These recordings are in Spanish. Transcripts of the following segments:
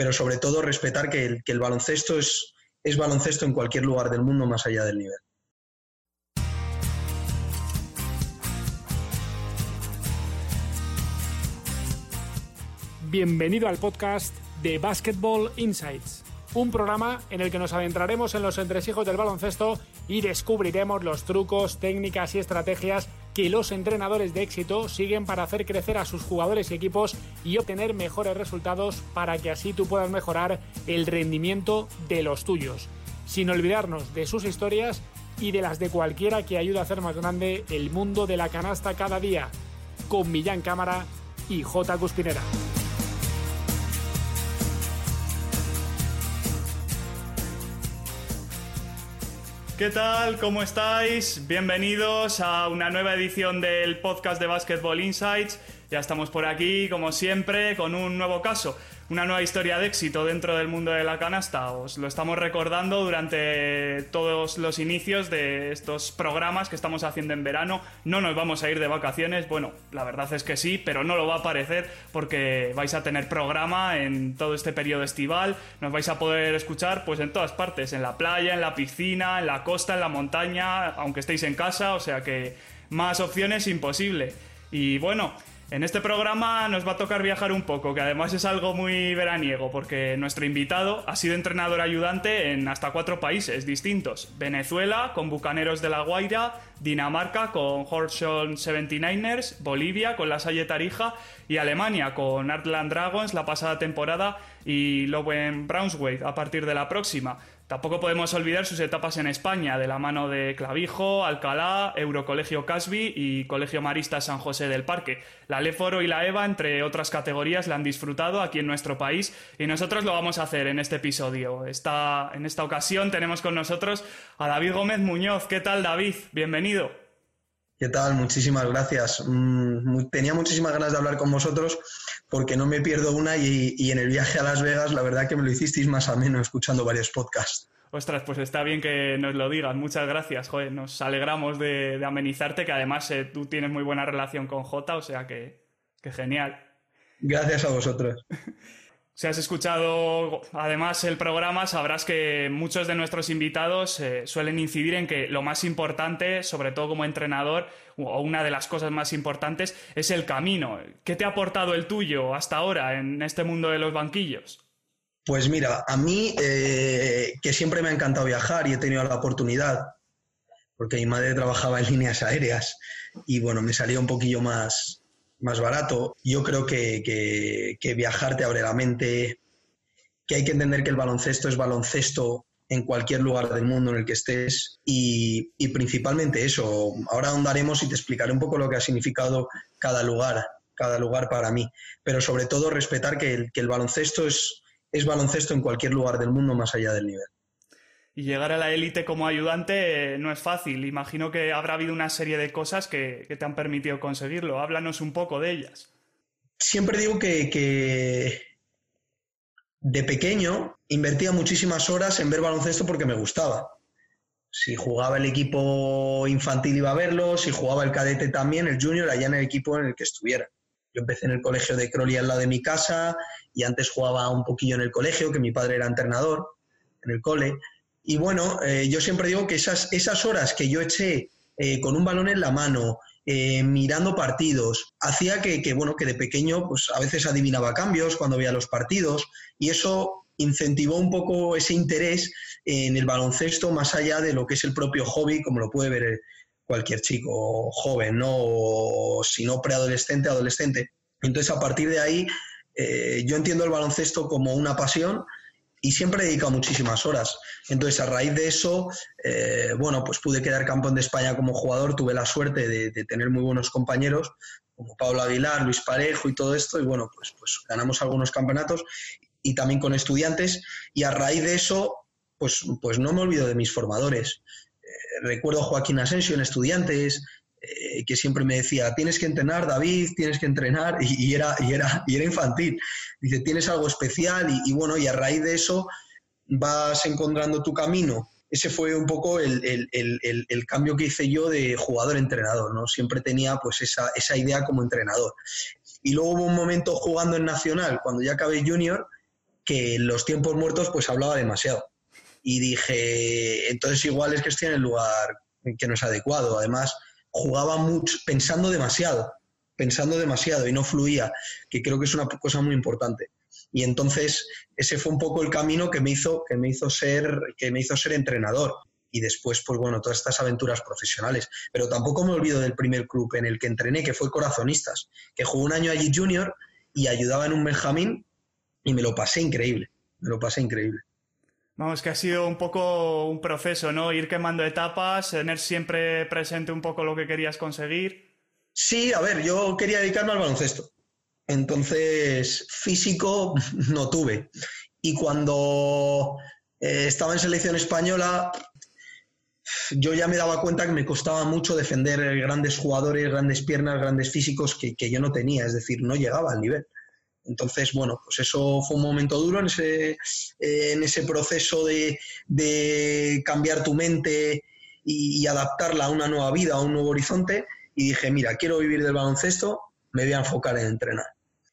pero sobre todo respetar que el, baloncesto es, es baloncesto en cualquier lugar del mundo más allá del nivel. Bienvenido al podcast de Basketball Insights, un programa en el que nos adentraremos en los entresijos del baloncesto y descubriremos los trucos, técnicas y estrategias los entrenadores de éxito siguen para hacer crecer a sus jugadores y equipos y obtener mejores resultados para que así tú puedas mejorar el rendimiento de los tuyos, sin olvidarnos de sus historias y de las de cualquiera que ayude a hacer más grande el mundo de la canasta cada día, con Millán Cámara y J. Cuspinera. ¿Qué tal? ¿Cómo estáis? Bienvenidos a una nueva edición del podcast de Basketball Insights. Ya estamos por aquí, como siempre, con un nuevo caso una nueva historia de éxito dentro del mundo de la canasta. Os lo estamos recordando durante todos los inicios de estos programas que estamos haciendo en verano. No nos vamos a ir de vacaciones, bueno, la verdad es que sí, pero no lo va a parecer porque vais a tener programa en todo este periodo estival. Nos vais a poder escuchar pues en todas partes, en la playa, en la piscina, en la costa, en la montaña, aunque estéis en casa, o sea que más opciones imposible. Y bueno, en este programa nos va a tocar viajar un poco, que además es algo muy veraniego, porque nuestro invitado ha sido entrenador ayudante en hasta cuatro países distintos. Venezuela, con Bucaneros de la Guaira, Dinamarca, con Horsham 79ers, Bolivia, con la Salle Tarija, y Alemania, con Artland Dragons la pasada temporada y Lowen Braunschweig a partir de la próxima. Tampoco podemos olvidar sus etapas en España, de la mano de Clavijo, Alcalá, Eurocolegio Casby y Colegio Marista San José del Parque. La Leforo y la EVA, entre otras categorías, la han disfrutado aquí en nuestro país y nosotros lo vamos a hacer en este episodio. En esta ocasión tenemos con nosotros a David Gómez Muñoz. ¿Qué tal, David? Bienvenido. ¿Qué tal? Muchísimas gracias. Mm, tenía muchísimas ganas de hablar con vosotros porque no me pierdo una y, en el viaje a Las Vegas la verdad que me lo hicisteis más ameno escuchando varios podcasts. Ostras, pues está bien que nos lo digas. Muchas gracias, joder. Nos alegramos de, amenizarte, que además eh, tú tienes muy buena relación con Jota, o sea que, que genial. Gracias a vosotros. Si has escuchado además el programa, sabrás que muchos de nuestros invitados eh, suelen incidir en que lo más importante, sobre todo como entrenador, o una de las cosas más importantes, es el camino. ¿Qué te ha aportado el tuyo hasta ahora en este mundo de los banquillos? Pues mira, a mí, eh, que siempre me ha encantado viajar y he tenido la oportunidad, porque mi madre trabajaba en líneas aéreas y bueno, me salía un poquillo más, más barato. Yo creo que, viajar te abre la mente, que hay que entender que el baloncesto es baloncesto en cualquier lugar del mundo en el que estés y, principalmente eso. Ahora ahondaremos y te explicaré un poco lo que ha significado cada lugar, cada lugar para mí, pero sobre todo respetar que el, que el baloncesto es, es baloncesto en cualquier lugar del mundo más allá del nivel. Y llegar a la élite como ayudante eh, no es fácil. Imagino que habrá habido una serie de cosas que, te han permitido conseguirlo. Háblanos un poco de ellas. Siempre digo que, de pequeño invertía muchísimas horas en ver baloncesto porque me gustaba. Si jugaba el equipo infantil iba a verlo, si jugaba el cadete también, el junior allá en el equipo en el que estuviera. Yo empecé en el colegio de Crowley al lado de mi casa y antes jugaba un poquillo en el colegio, que mi padre era entrenador en el cole. Y bueno, eh, yo siempre digo que esas, esas horas que yo eché eh, con un balón en la mano, eh, mirando partidos, hacía que, bueno, que de pequeño pues a veces adivinaba cambios cuando veía los partidos y eso incentivó un poco ese interés en el baloncesto más allá de lo que es el propio hobby, como lo puede ver cualquier chico joven, ¿no? O si no preadolescente, adolescente. Entonces, a partir de ahí, yo entiendo el baloncesto como una pasión y siempre he dedicado muchísimas horas. Entonces, a raíz de eso, eh, bueno, pues pude quedar campeón de España como jugador, tuve la suerte de, tener muy buenos compañeros, como Pablo Aguilar, Luis Parejo y todo esto, y bueno, pues, pues ganamos algunos campeonatos y también con estudiantes, y a raíz de eso, pues, pues no me olvido de mis formadores. Eh, recuerdo a Joaquín Asensio en estudiantes, eh, que siempre me decía, tienes que entrenar, David, tienes que entrenar, y, era, y, era, y era infantil. Dice, tienes algo especial, y, bueno, y a raíz de eso vas encontrando tu camino. Ese fue un poco el, cambio que hice yo de jugador-entrenador, ¿no? Siempre tenía pues esa, esa idea como entrenador. Y luego hubo un momento jugando en Nacional, cuando ya acabé junior, que en los tiempos muertos pues hablaba demasiado. Y dije, entonces igual es que estoy en el lugar que no es adecuado. Además, jugaba mucho, pensando demasiado, pensando demasiado y no fluía, que creo que es una cosa muy importante. Y entonces ese fue un poco el camino que me hizo, que me hizo, ser, que me hizo ser entrenador. Y después, pues bueno, todas estas aventuras profesionales. Pero tampoco me olvido del primer club en el que entrené, que fue Corazonistas, que jugó un año allí junior y ayudaba en un Benjamín y me lo pasé increíble, me lo pasé increíble. Vamos, que ha sido un poco un proceso, ¿no? Ir quemando etapas, tener siempre presente un poco lo que querías conseguir. Sí, a ver, yo quería dedicarme al baloncesto. Entonces, físico no tuve. Y cuando eh, estaba en selección española, yo ya me daba cuenta que me costaba mucho defender grandes jugadores, grandes piernas, grandes físicos que, yo no tenía, es decir, no llegaba al nivel. Entonces, bueno, pues eso fue un momento duro en ese, eh, en ese proceso de, cambiar tu mente y, adaptarla a una nueva vida, a un nuevo horizonte. Y dije, mira, quiero vivir del baloncesto, me voy a enfocar en entrenar.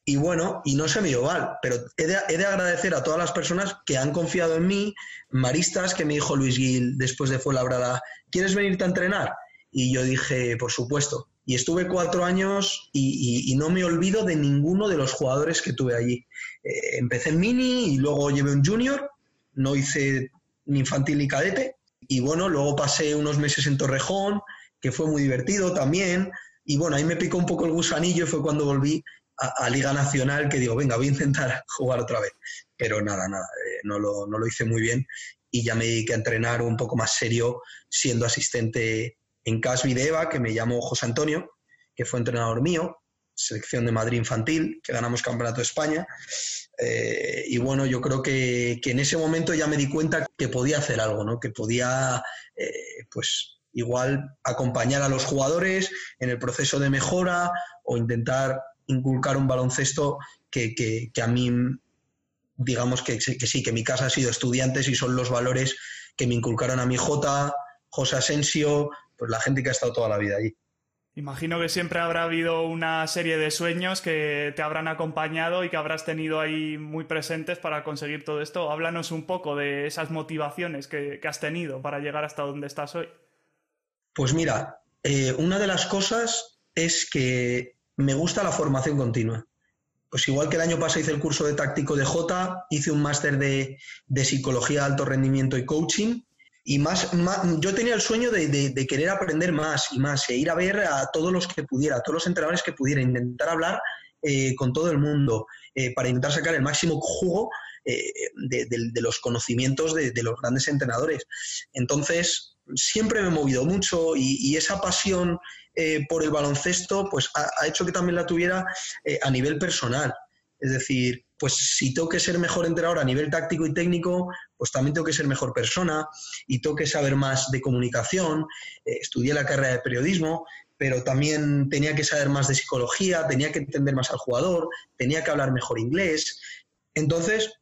Y bueno, y no se me dio mal, pero he de, agradecer a todas las personas que han confiado en mí, maristas que me dijo Luis Gil después de Fuenlabrada, ¿quieres venirte a entrenar? Y yo dije, por supuesto. Y estuve cuatro años y, no me olvido de ninguno de los jugadores que tuve allí. Eh, empecé en mini y luego llevé un junior, no hice ni infantil ni cadete. Y bueno, luego pasé unos meses en Torrejón, que fue muy divertido también. Y bueno, ahí me picó un poco el gusanillo y fue cuando volví a, Liga Nacional que digo, venga, voy a intentar jugar otra vez. Pero nada, nada, eh, no, lo, no lo hice muy bien y ya me dediqué a entrenar un poco más serio siendo asistente en CAS Videva, que me llamó José Antonio, que fue entrenador mío, selección de Madrid infantil, que ganamos Campeonato de España. Eh, y bueno, yo creo que, que, en ese momento ya me di cuenta que podía hacer algo, ¿no? que podía, eh, pues igual acompañar a los jugadores en el proceso de mejora o intentar inculcar un baloncesto que, que, a mí, digamos que, que, sí, que mi casa ha sido estudiantes y son los valores que me inculcaron a mi Jota, José Asensio, pues la gente que ha estado toda la vida allí. Imagino que siempre habrá habido una serie de sueños que te habrán acompañado y que habrás tenido ahí muy presentes para conseguir todo esto. Háblanos un poco de esas motivaciones que, has tenido para llegar hasta donde estás hoy. Pues mira, eh, una de las cosas es que me gusta la formación continua. Pues igual que el año pasado hice el curso de táctico de J, hice un máster de, psicología de alto rendimiento y coaching. Y más, yo tenía el sueño de, querer aprender más y más, e ir a ver a todos los que pudiera, a todos los entrenadores que pudiera, intentar hablar eh, con todo el mundo, eh, para intentar sacar el máximo jugo eh, de, los conocimientos de, los grandes entrenadores. Entonces, siempre me he movido mucho y esa pasión eh, por el baloncesto, pues ha, hecho que también la tuviera a nivel personal. Es decir, pues si tengo que ser mejor entrenador a nivel táctico y técnico, pues también tengo que ser mejor persona y tengo que saber más de comunicación. Eh, estudié la carrera de periodismo, pero también tenía que saber más de psicología, tenía que entender más al jugador, tenía que hablar mejor inglés. Entonces,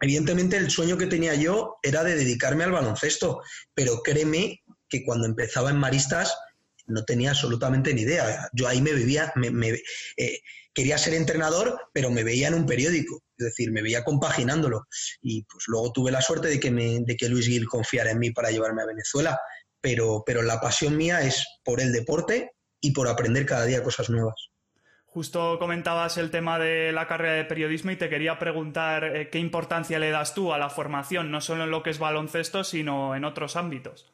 evidentemente el sueño que tenía yo era de dedicarme al baloncesto, pero créeme que cuando empezaba en Maristas, no tenía absolutamente ni idea. Yo ahí me vivía, me, eh, quería ser entrenador, pero me veía en un periódico, es decir, me veía compaginándolo. Y pues luego tuve la suerte de que, me, de que Luis Gil confiara en mí para llevarme a Venezuela, pero, pero la pasión mía es por el deporte y por aprender cada día cosas nuevas. Justo comentabas el tema de la carrera de periodismo y te quería preguntar eh, qué importancia le das tú a la formación, no solo en lo que es baloncesto, sino en otros ámbitos.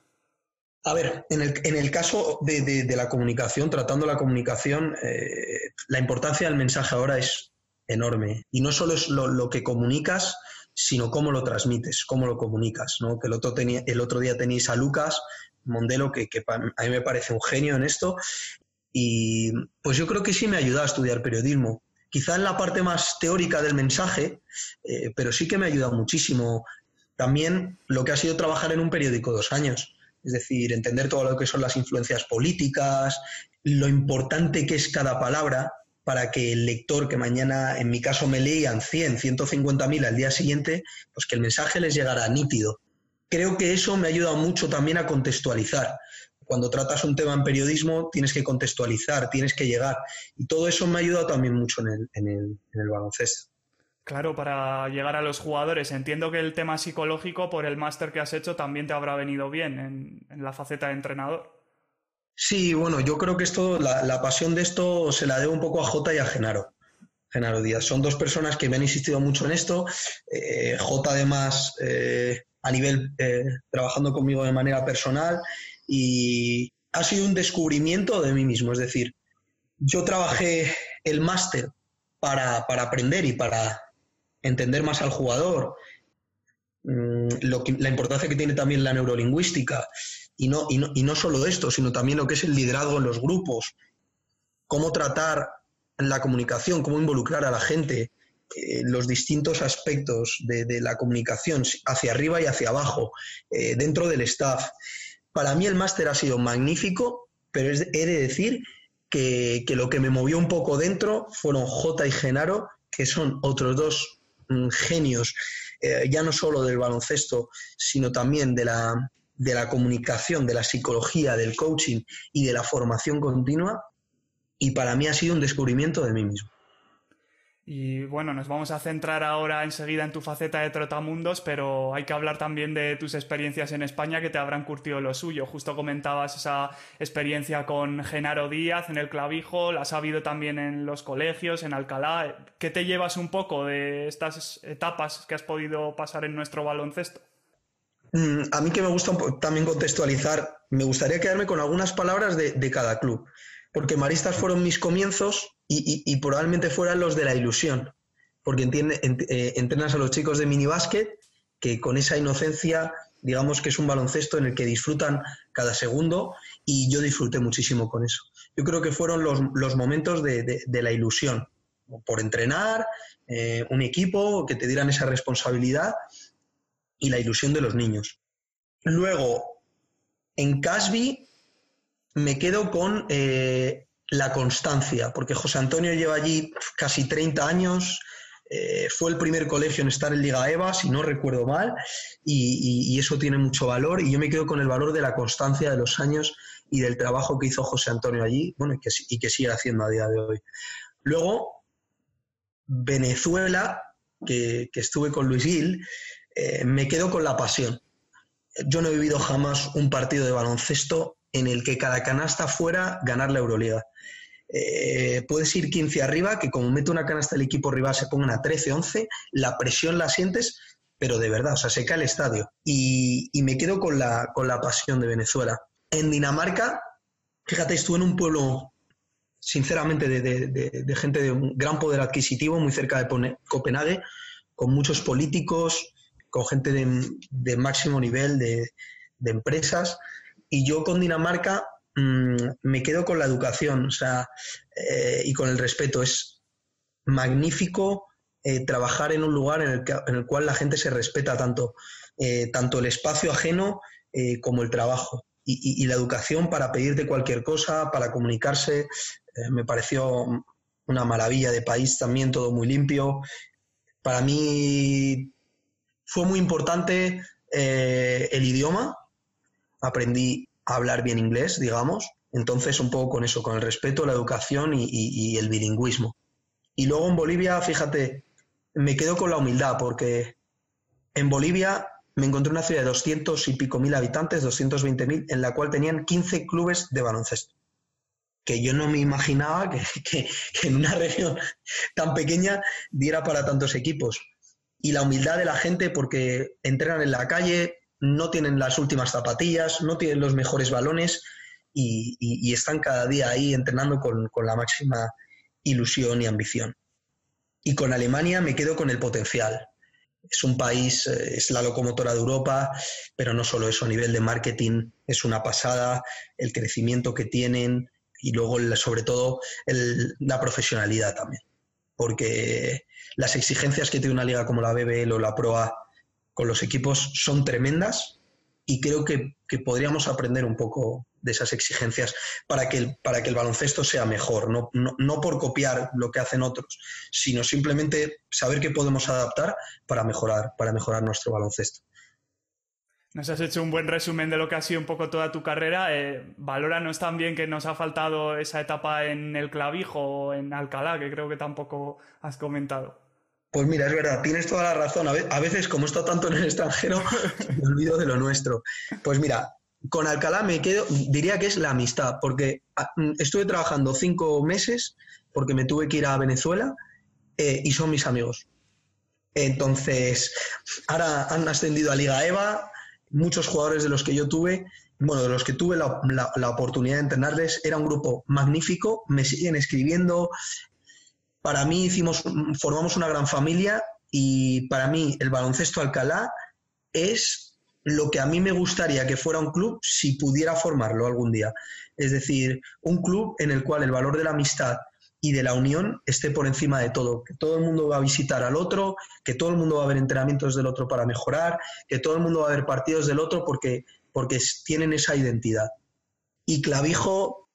A ver, en el, caso de, la comunicación, tratando la comunicación, eh, la importancia del mensaje ahora es enorme. Y no solo es lo, que comunicas, sino cómo lo transmites, cómo lo comunicas. ¿no? Que el otro, el otro día tenéis a Lucas Mondelo, que, a mí me parece un genio en esto. Y pues yo creo que sí me ha ayudado a estudiar periodismo. Quizá en la parte más teórica del mensaje, eh, pero sí que me ha ayudado muchísimo. También lo que ha sido trabajar en un periódico dos años es decir, entender todo lo que son las influencias políticas, lo importante que es cada palabra para que el lector, que mañana en mi caso me leían 100, 150 mil al día siguiente, pues que el mensaje les llegara nítido. Creo que eso me ha ayudado mucho también a contextualizar. Cuando tratas un tema en periodismo tienes que contextualizar, tienes que llegar. Y todo eso me ha ayudado también mucho en el, en el baloncesto. Claro, para llegar a los jugadores. Entiendo que el tema psicológico, por el máster que has hecho, también te habrá venido bien en, la faceta de entrenador. Sí, bueno, yo creo que esto, la, pasión de esto se la debo un poco a Jota y a Genaro. Genaro Díaz. Son dos personas que me han insistido mucho en esto. Eh, Jota, además, eh, a nivel eh, trabajando conmigo de manera personal. Y ha sido un descubrimiento de mí mismo. Es decir, yo trabajé el máster para, para aprender y para entender más al jugador, mm, la importancia que tiene también la neurolingüística, y no, y, no, y no solo esto, sino también lo que es el liderazgo en los grupos, cómo tratar la comunicación, cómo involucrar a la gente, eh, los distintos aspectos de, la comunicación hacia arriba y hacia abajo, eh, dentro del staff. Para mí el máster ha sido magnífico, pero he de decir que, que, lo que me movió un poco dentro fueron J y Genaro, que son otros dos genios, eh, ya no solo del baloncesto, sino también de la, de la comunicación, de la psicología, del coaching y de la formación continua. Y para mí ha sido un descubrimiento de mí mismo. Y bueno, nos vamos a centrar ahora enseguida en tu faceta de trotamundos, pero hay que hablar también de tus experiencias en España que te habrán curtido lo suyo. Justo comentabas esa experiencia con Genaro Díaz en el clavijo, la has habido también en los colegios, en Alcalá. ¿Qué te llevas un poco de estas etapas que has podido pasar en nuestro baloncesto? Mm, a mí que me gusta también contextualizar, me gustaría quedarme con algunas palabras de, de cada club porque Maristas fueron mis comienzos y, probablemente fueran los de la ilusión, porque eh, entrenas a los chicos de minibásquet que con esa inocencia, digamos que es un baloncesto en el que disfrutan cada segundo y yo disfruté muchísimo con eso. Yo creo que fueron los, momentos de, la ilusión, por entrenar, eh, un equipo, que te dieran esa responsabilidad y la ilusión de los niños. Luego, en Casby me quedo con eh, la constancia, porque José Antonio lleva allí casi 30 años, eh, fue el primer colegio en estar en Liga EVA, si no recuerdo mal, y, eso tiene mucho valor, y yo me quedo con el valor de la constancia de los años y del trabajo que hizo José Antonio allí, bueno, y que, y que sigue haciendo a día de hoy. Luego, Venezuela, que, estuve con Luis Gil, eh, me quedo con la pasión. Yo no he vivido jamás un partido de baloncesto en el que cada canasta fuera ganar la Euroliga. Eh, puedes ir 15 arriba, que como mete una canasta el equipo rival se pongan a 13, 11, la presión la sientes, pero de verdad, o sea, se cae el estadio. Y, me quedo con la, con la pasión de Venezuela. En Dinamarca, fíjate, estuve en un pueblo, sinceramente, de, gente de un gran poder adquisitivo, muy cerca de Copenhague, con muchos políticos, con gente de, máximo nivel de empresas. Y yo con Dinamarca mm, me quedo con la educación o sea, eh, y con el respeto. Es magnífico eh, trabajar en un lugar en el, en el, cual la gente se respeta tanto, eh, tanto el espacio ajeno como el trabajo. Y, la educación para pedirte cualquier cosa, para comunicarse, me pareció una maravilla de país también, todo muy limpio. Para mí fue muy importante el idioma, aprendí a hablar bien inglés, digamos. Entonces, un poco con eso, con el respeto, la educación y, el bilingüismo. Y luego en Bolivia, fíjate, me quedo con la humildad, porque en Bolivia me encontré una ciudad de 200 y pico mil habitantes, 220 mil, en la cual tenían 15 clubes de baloncesto. Que yo no me imaginaba que, que en una región tan pequeña diera para tantos equipos. Y la humildad de la gente, porque entrenan en la calle, no tienen las últimas zapatillas, no tienen los mejores balones y, están cada día ahí entrenando con, la máxima ilusión y ambición. Y con Alemania me quedo con el potencial. Es un país, eh, es la locomotora de Europa, pero no solo eso, a nivel de marketing es una pasada, el crecimiento que tienen y luego sobre todo la profesionalidad también. Porque las exigencias que tiene una liga como la BBL o la ProA con los equipos son tremendas y creo que, podríamos aprender un poco de esas exigencias para que el, para que el baloncesto sea mejor, no, no, por copiar lo que hacen otros, sino simplemente saber que podemos adaptar para mejorar, para mejorar nuestro baloncesto. Nos has hecho un buen resumen de lo que ha sido un poco toda tu carrera. Eh, valóranos también que nos ha faltado esa etapa en el clavijo o en Alcalá, que creo que tampoco has comentado. Pues mira, es verdad, tienes toda la razón. A veces, como he estado tanto en el extranjero, me olvido de lo nuestro. Pues mira, con Alcalá me quedo, diría que es la amistad, porque ah, mm, estuve trabajando cinco meses porque me tuve que ir a Venezuela eh, y son mis amigos. Entonces, ahora han ascendido a Liga EVA, muchos jugadores de los que yo tuve, bueno, de los que tuve la, la oportunidad de entrenarles, era un grupo magnífico, me siguen escribiendo. Para mí hicimos, formamos una gran familia y para mí el baloncesto Alcalá es lo que a mí me gustaría que fuera un club si pudiera formarlo algún día. Es decir, un club en el cual el valor de la amistad y de la unión esté por encima de todo. Que todo el mundo va a visitar al otro, que todo el mundo va a ver entrenamientos del otro para mejorar, que todo el mundo va a ver partidos del otro porque, porque tienen esa identidad. Y Clavijo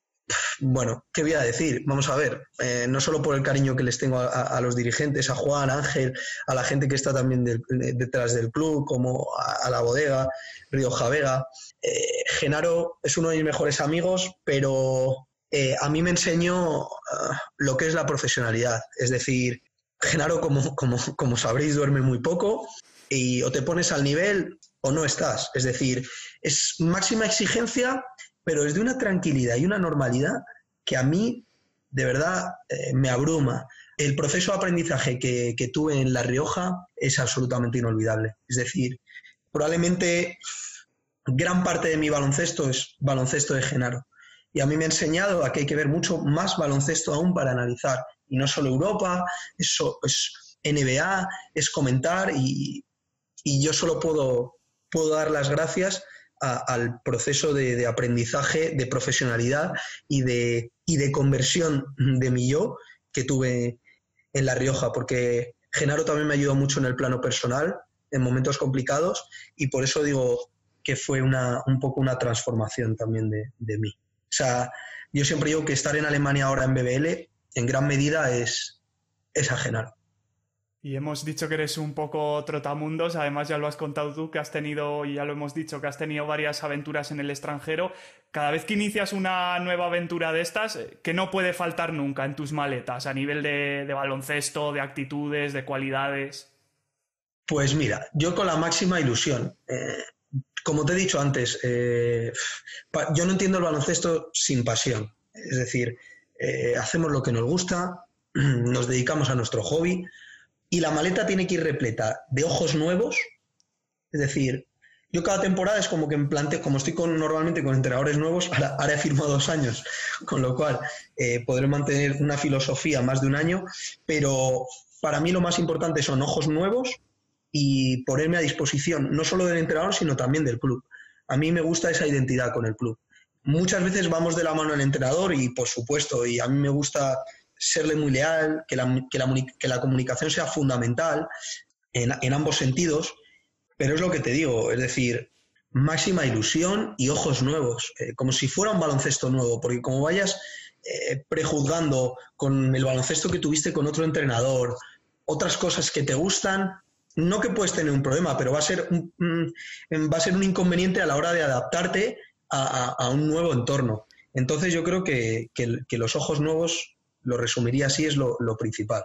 bueno, ¿qué voy a decir? Vamos a ver, eh, no solo por el cariño que les tengo a, los dirigentes, a Juan, Ángel, a la gente que está también detrás del club, como a, la bodega, Río Javega. Eh, Genaro es uno de mis mejores amigos, pero eh, a mí me enseñó ah, lo que es la profesionalidad. Es decir, Genaro, como, como sabréis, duerme muy poco y o te pones al nivel o no estás. Es decir, es máxima exigencia pero es de una tranquilidad y una normalidad que a mí de verdad eh, me abruma. El proceso de aprendizaje que, tuve en La Rioja es absolutamente inolvidable. Es decir, probablemente gran parte de mi baloncesto es baloncesto de Genaro. Y a mí me ha enseñado a que hay que ver mucho más baloncesto aún para analizar. Y no solo Europa, eso es NBA, es comentar y, yo solo puedo dar las gracias al proceso de, aprendizaje, de profesionalidad y de, y de conversión de mi yo que tuve en La Rioja, porque Genaro también me ayudó mucho en el plano personal, en momentos complicados, y por eso digo que fue una, un poco una transformación también de, de mí. O sea, yo siempre digo que estar en Alemania ahora en BBL, en gran medida, es, es a Genaro. Y hemos dicho que eres un poco trotamundos, además ya lo has contado tú, que has tenido, y ya lo hemos dicho, que has tenido varias aventuras en el extranjero. Cada vez que inicias una nueva aventura de estas, eh, que no puede faltar nunca en tus maletas, a nivel de, baloncesto, de actitudes, de cualidades. Pues mira, yo con la máxima ilusión. Eh, como te he dicho antes, eh, yo no entiendo el baloncesto sin pasión. Es decir, hacemos lo que nos gusta, nos dedicamos a nuestro hobby y la maleta tiene que ir repleta de ojos nuevos. Es decir, yo cada temporada es como que me planteo, como estoy con, normalmente con entrenadores nuevos, ahora, he firmado dos años, con lo cual eh, podré mantener una filosofía más de un año, pero para mí lo más importante son ojos nuevos y ponerme a disposición, no solo del entrenador, sino también del club. A mí me gusta esa identidad con el club. Muchas veces vamos de la mano al entrenador y, por supuesto, y a mí me gusta serle muy leal, que la, que la, comunicación sea fundamental en, ambos sentidos, pero es lo que te digo, es decir, máxima ilusión y ojos nuevos, eh, como si fuera un baloncesto nuevo, porque como vayas eh, prejuzgando con el baloncesto que tuviste con otro entrenador, otras cosas que te gustan, no que puedes tener un problema, pero va a ser un, va a ser un inconveniente a la hora de adaptarte a, un nuevo entorno. Entonces yo creo que, que los ojos nuevos lo resumiría así, es lo, principal.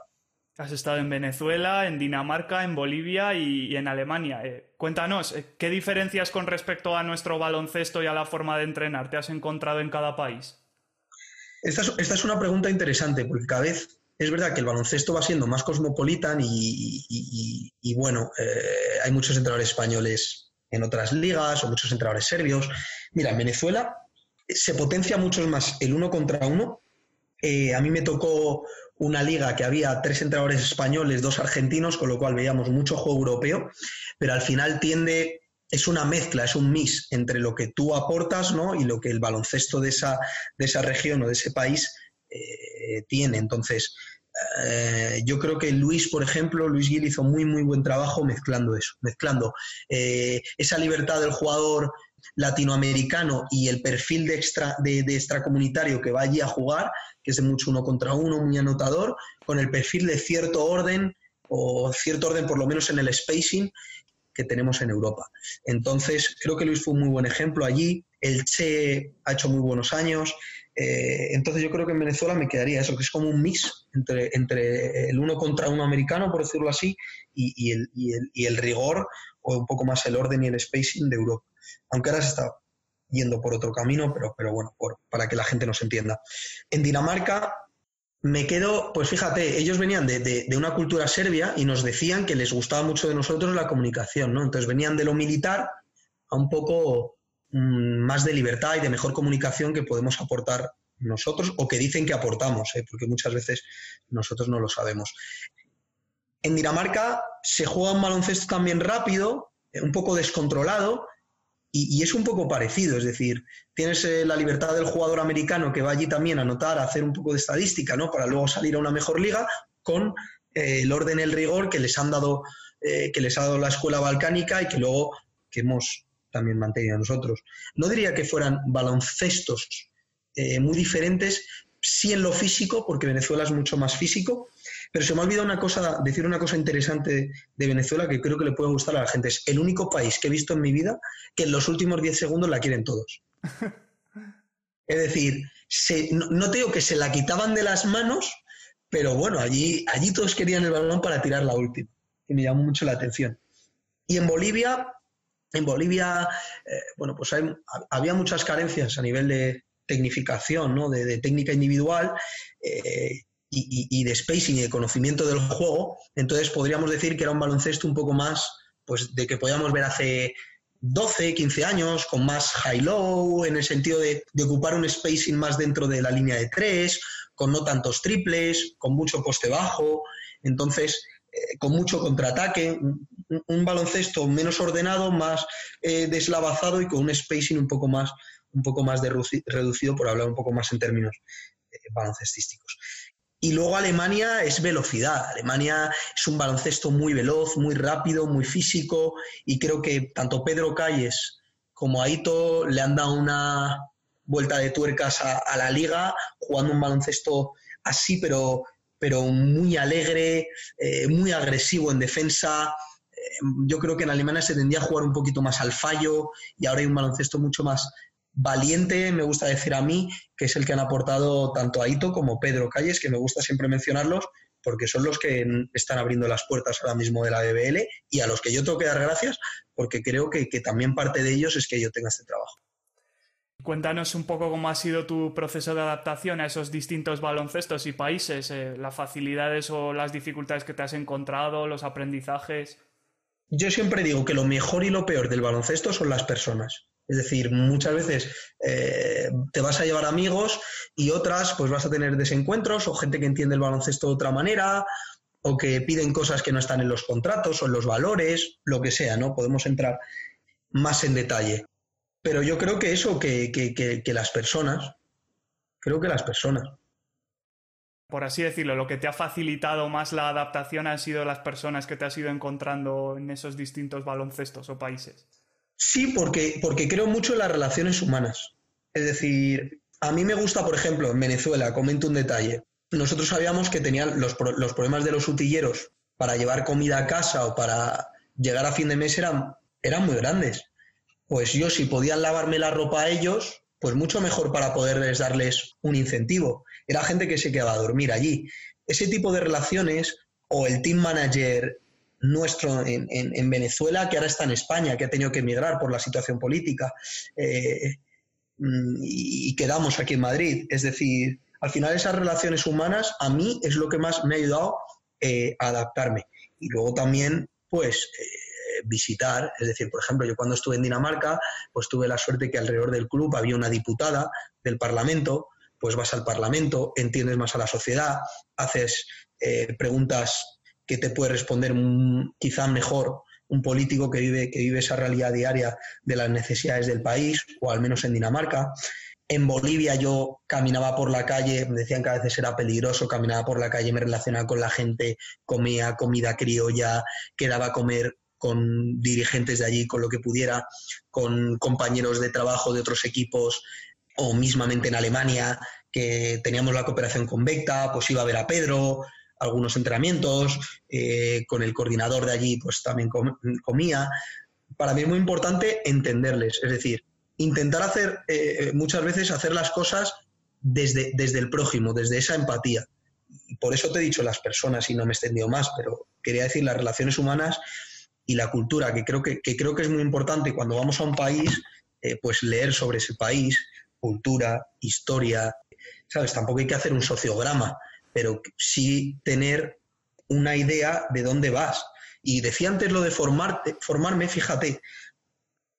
Has estado en Venezuela, en Dinamarca, en Bolivia y, en Alemania. Eh, cuéntanos, eh, ¿qué diferencias con respecto a nuestro baloncesto y a la forma de entrenar te has encontrado en cada país? Esta es, una pregunta interesante, porque cada vez es verdad que el baloncesto va siendo más cosmopolitan y, bueno, eh, hay muchos entrenadores españoles en otras ligas o muchos entrenadores serbios. Mira, en Venezuela se potencia mucho más el uno contra uno eh, a mí me tocó una liga que había tres entrenadores españoles, dos argentinos, con lo cual veíamos mucho juego europeo, pero al final tiende, es una mezcla, es un mix entre lo que tú aportas ¿no? y lo que el baloncesto de esa, de esa región o de ese país eh, tiene. Entonces, eh, yo creo que Luis, por ejemplo, Luis Gil hizo muy, muy buen trabajo mezclando eso, mezclando esa libertad del jugador latinoamericano y el perfil de, extra, de, extracomunitario que va allí a jugar, que es mucho uno contra uno, muy anotador, con el perfil de cierto orden o cierto orden por lo menos en el spacing que tenemos en Europa. Entonces, creo que Luis fue un muy buen ejemplo allí. El Che ha hecho muy buenos años. Eh, entonces yo creo que en Venezuela me quedaría eso, que es como un mix entre, entre el uno contra uno americano, por decirlo así, y, el, y, el, rigor o un poco más el orden y el spacing de Europa. Aunque ahora se está yendo por otro camino, pero, pero bueno, para que la gente nos entienda. En Dinamarca me quedo, pues fíjate, ellos venían de, de, una cultura serbia y nos decían que les gustaba mucho de nosotros la comunicación, ¿no? Entonces venían de lo militar a un poco Mm, más de libertad y de mejor comunicación que podemos aportar nosotros o que dicen que aportamos, ¿eh? porque muchas veces nosotros no lo sabemos. En Dinamarca se juega un baloncesto también rápido, eh, un poco descontrolado, y, es un poco parecido, es decir, tienes eh, la libertad del jugador americano que va allí también a anotar, a hacer un poco de estadística, ¿no? Para luego salir a una mejor liga, con el orden, el rigor que les han dado, que les ha dado la escuela balcánica y que luego que hemos también mantenido nosotros. No diría que fueran baloncestos eh, muy diferentes, sí en lo físico, porque Venezuela es mucho más físico, pero se me ha olvidado una cosa, decir una cosa interesante de Venezuela que creo que le puede gustar a la gente. Es el único país que he visto en mi vida que en los últimos 10 segundos la quieren todos. es decir, no, no, te digo que se la quitaban de las manos, pero bueno, allí, allí todos querían el balón para tirar la última, y me llamó mucho la atención. Y en Bolivia, en Bolivia, eh, bueno, pues había muchas carencias a nivel de tecnificación, ¿no? de, técnica individual eh, y, de spacing y de conocimiento del juego. Entonces podríamos decir que era un baloncesto un poco más, pues de que podíamos ver hace 12, 15 años, con más high-low, en el sentido de, de, ocupar un spacing más dentro de la línea de tres, con no tantos triples, con mucho poste bajo. Entonces, eh, con mucho contraataque, un, baloncesto menos ordenado, más eh, deslavazado y con un spacing un poco más, un poco más reducido, por hablar un poco más en términos eh, baloncestísticos. Y luego Alemania es velocidad. Alemania es un baloncesto muy veloz, muy rápido, muy físico y creo que tanto Pedro Calles como Aito le han dado una vuelta de tuercas a la liga jugando un baloncesto así, pero pero muy alegre, eh, muy agresivo en defensa. Eh, yo creo que en Alemania se tendía a jugar un poquito más al fallo y ahora hay un baloncesto mucho más valiente, me gusta decir a mí, que es el que han aportado tanto Aito como Pedro Calles, que me gusta siempre mencionarlos, porque son los que están abriendo las puertas ahora mismo de la BBL y a los que yo tengo que dar gracias, porque creo que, que también parte de ellos es que yo tenga este trabajo. Cuéntanos un poco cómo ha sido tu proceso de adaptación a esos distintos baloncestos y países, eh, las facilidades o las dificultades que te has encontrado, los aprendizajes. Yo siempre digo que lo mejor y lo peor del baloncesto son las personas. Es decir, muchas veces eh, te vas a llevar amigos y otras pues vas a tener desencuentros o gente que entiende el baloncesto de otra manera o que piden cosas que no están en los contratos o en los valores, lo que sea, ¿no? Podemos entrar más en detalle. Pero yo creo que eso, que, que, las personas, creo que las personas. Por así decirlo, lo que te ha facilitado más la adaptación han sido las personas que te has ido encontrando en esos distintos baloncestos o países. Sí, porque, porque creo mucho en las relaciones humanas. Es decir, a mí me gusta, por ejemplo, en Venezuela, comento un detalle. Nosotros sabíamos que tenían los, los problemas de los utilleros para llevar comida a casa o para llegar a fin de mes eran, eran muy grandes pues yo si podían lavarme la ropa a ellos, pues mucho mejor para poderles darles un incentivo. Era gente que se quedaba a dormir allí. Ese tipo de relaciones o el team manager nuestro en, Venezuela, que ahora está en España, que ha tenido que emigrar por la situación política, eh, y, quedamos aquí en Madrid. Es decir, al final esas relaciones humanas a mí es lo que más me ha ayudado eh, a adaptarme. Y luego también, pues, eh, visitar. Es decir, por ejemplo, yo cuando estuve en Dinamarca, pues tuve la suerte que alrededor del club había una diputada del Parlamento, pues vas al Parlamento, entiendes más a la sociedad, haces preguntas que te puede responder quizá mejor un político que vive, que vive esa realidad diaria de las necesidades del país, o al menos en Dinamarca. En Bolivia yo caminaba por la calle, me decían que a veces era peligroso, caminaba por la calle, me relacionaba con la gente, comía comida criolla, quedaba a comer con dirigentes de allí, con lo que pudiera, con compañeros de trabajo de otros equipos o mismamente en Alemania, que teníamos la cooperación con Vecta, pues iba a ver a Pedro, algunos entrenamientos, eh, con el coordinador de allí pues también comía. Para mí es muy importante entenderles, es decir, intentar hacer, eh, muchas veces hacer las cosas desde, desde el prójimo, desde esa empatía. Por eso te he dicho las personas y no me he extendido más, pero quería decir las relaciones humanas y la cultura, que creo que, creo que es muy importante cuando vamos a un país, eh, pues leer sobre ese país, cultura, historia, ¿sabes? Tampoco hay que hacer un sociograma, pero sí tener una idea de dónde vas. Y decía antes lo de formarte, formarme, fíjate,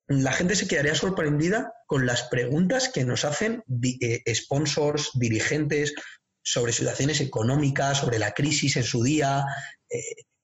la gente se quedaría sorprendida con las preguntas que nos hacen eh, sponsors, dirigentes sobre situaciones económicas, sobre la crisis en su día, eh,